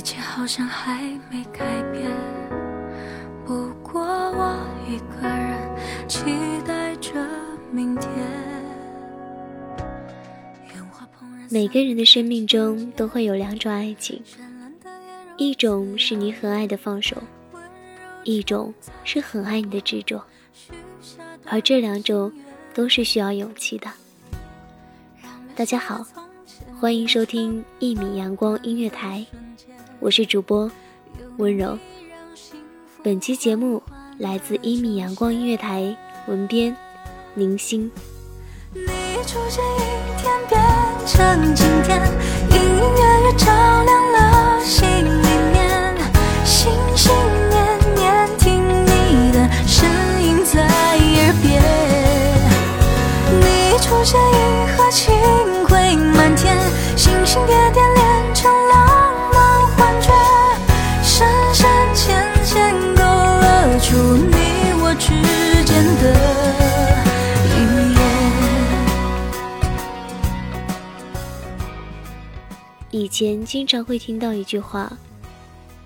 一切好像还没改变。不过我一个人期待着明天。每个人的生命中都会有两种爱情，一种是你很爱的放手，一种是很爱你的执着，而这两种都是需要勇气的。大家好，欢迎收听一米阳光音乐台，我是主播温柔。本期节目来自一米阳光音乐台，文编宁心。你出现一天变成今天，隐隐约约照亮以前经常会听到一句话：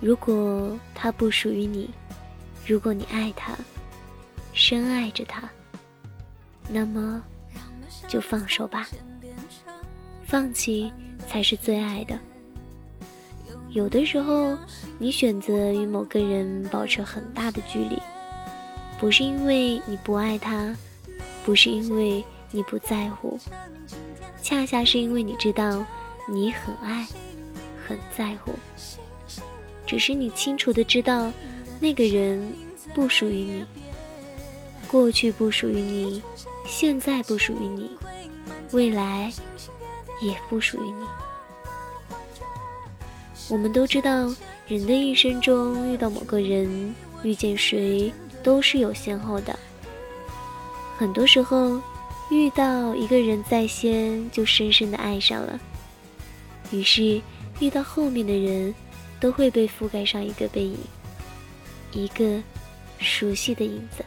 如果他不属于你，如果你爱他，深爱着他，那么就放手吧。放弃才是最爱的。有的时候，你选择与某个人保持很大的距离，不是因为你不爱他，不是因为你不在乎，恰恰是因为你知道你很爱，很在乎。只是你清楚的知道，那个人不属于你，过去不属于你，现在不属于你，未来。也不属于你。我们都知道，人的一生中遇到某个人，遇见谁都是有先后的。很多时候，遇到一个人在先，就深深的爱上了。于是，遇到后面的人，都会被覆盖上一个背影，一个熟悉的影子。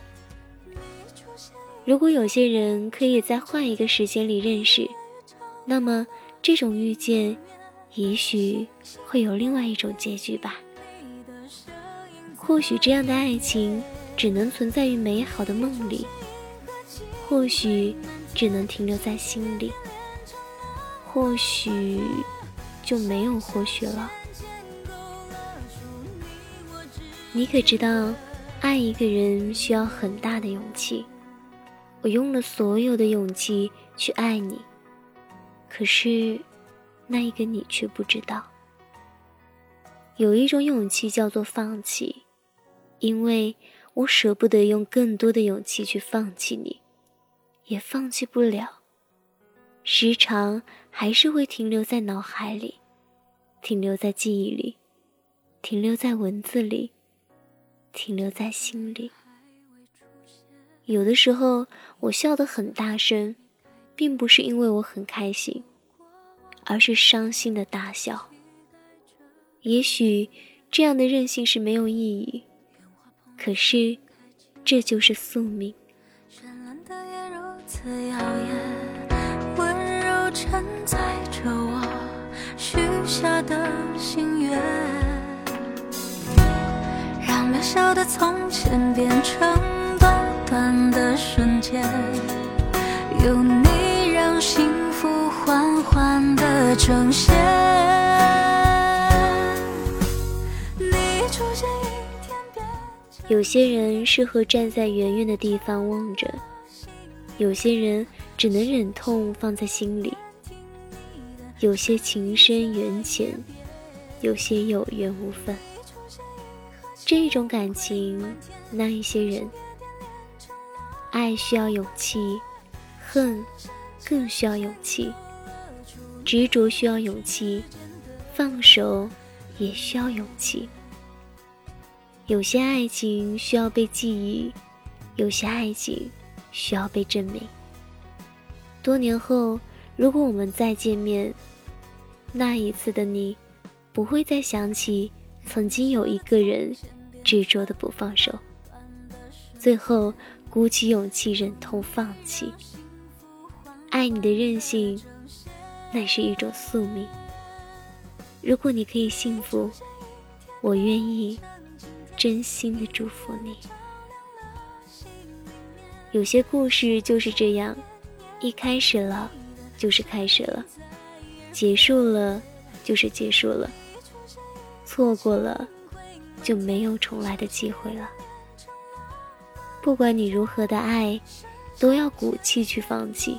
如果有些人可以在换一个时间里认识。那么，这种遇见，也许会有另外一种结局吧。或许这样的爱情只能存在于美好的梦里，或许只能停留在心里，或许就没有或许了。你可知道，爱一个人需要很大的勇气？我用了所有的勇气去爱你。可是，那一个你却不知道，有一种勇气叫做放弃，因为我舍不得用更多的勇气去放弃你，也放弃不了，时常还是会停留在脑海里，停留在记忆里，停留在文字里，停留在心里。有的时候，我笑得很大声。并不是因为我很开心，而是伤心的大笑。也许这样的任性是没有意义，可是这就是宿命。绚烂的夜如此耀眼下的心愿让渺小的从前变成短短的瞬间，有你。让幸福缓缓的呈现。有些人适合站在远远的地方望着，有些人只能忍痛放在心里。有些情深缘浅，有些有缘无分。这种感情，那一些人，爱需要勇气，恨更需要勇气，执着需要勇气，放手也需要勇气。有些爱情需要被记忆，有些爱情需要被证明。多年后，如果我们再见面，那一次的你，不会再想起曾经有一个人执着的不放手，最后鼓起勇气忍痛放弃。爱你的任性，那是一种宿命。如果你可以幸福，我愿意真心的祝福你。有些故事就是这样，一开始了，就是开始了。结束了，就是结束了。错过了，就没有重来的机会了。不管你如何的爱，都要鼓气去放弃。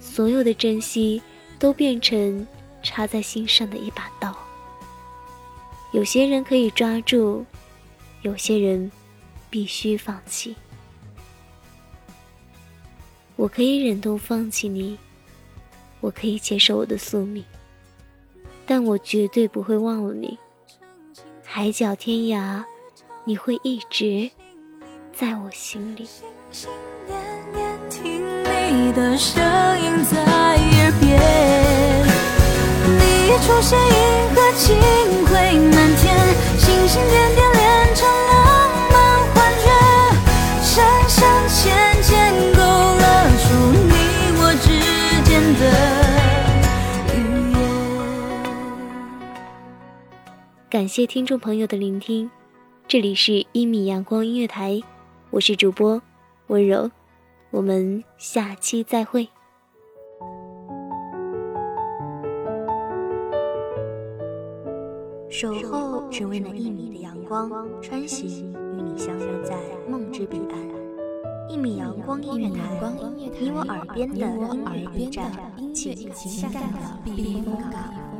所有的珍惜，都变成插在心上的一把刀。有些人可以抓住，有些人必须放弃。我可以忍痛放弃你。我可以接受我的宿命，但我绝对不会忘了你。海角天涯，你会一直在我心里。心心念念听你的声音在耳边，你一出现，银河清辉满天，星星点点感谢听众朋友的聆听，这里是一米阳光音乐台，我是主播温柔，我们下期再会。守候只为那一米的阳光，穿行与你相约在梦之彼岸。一米阳光音乐台，你我耳边的音乐驿站，情感的避风港。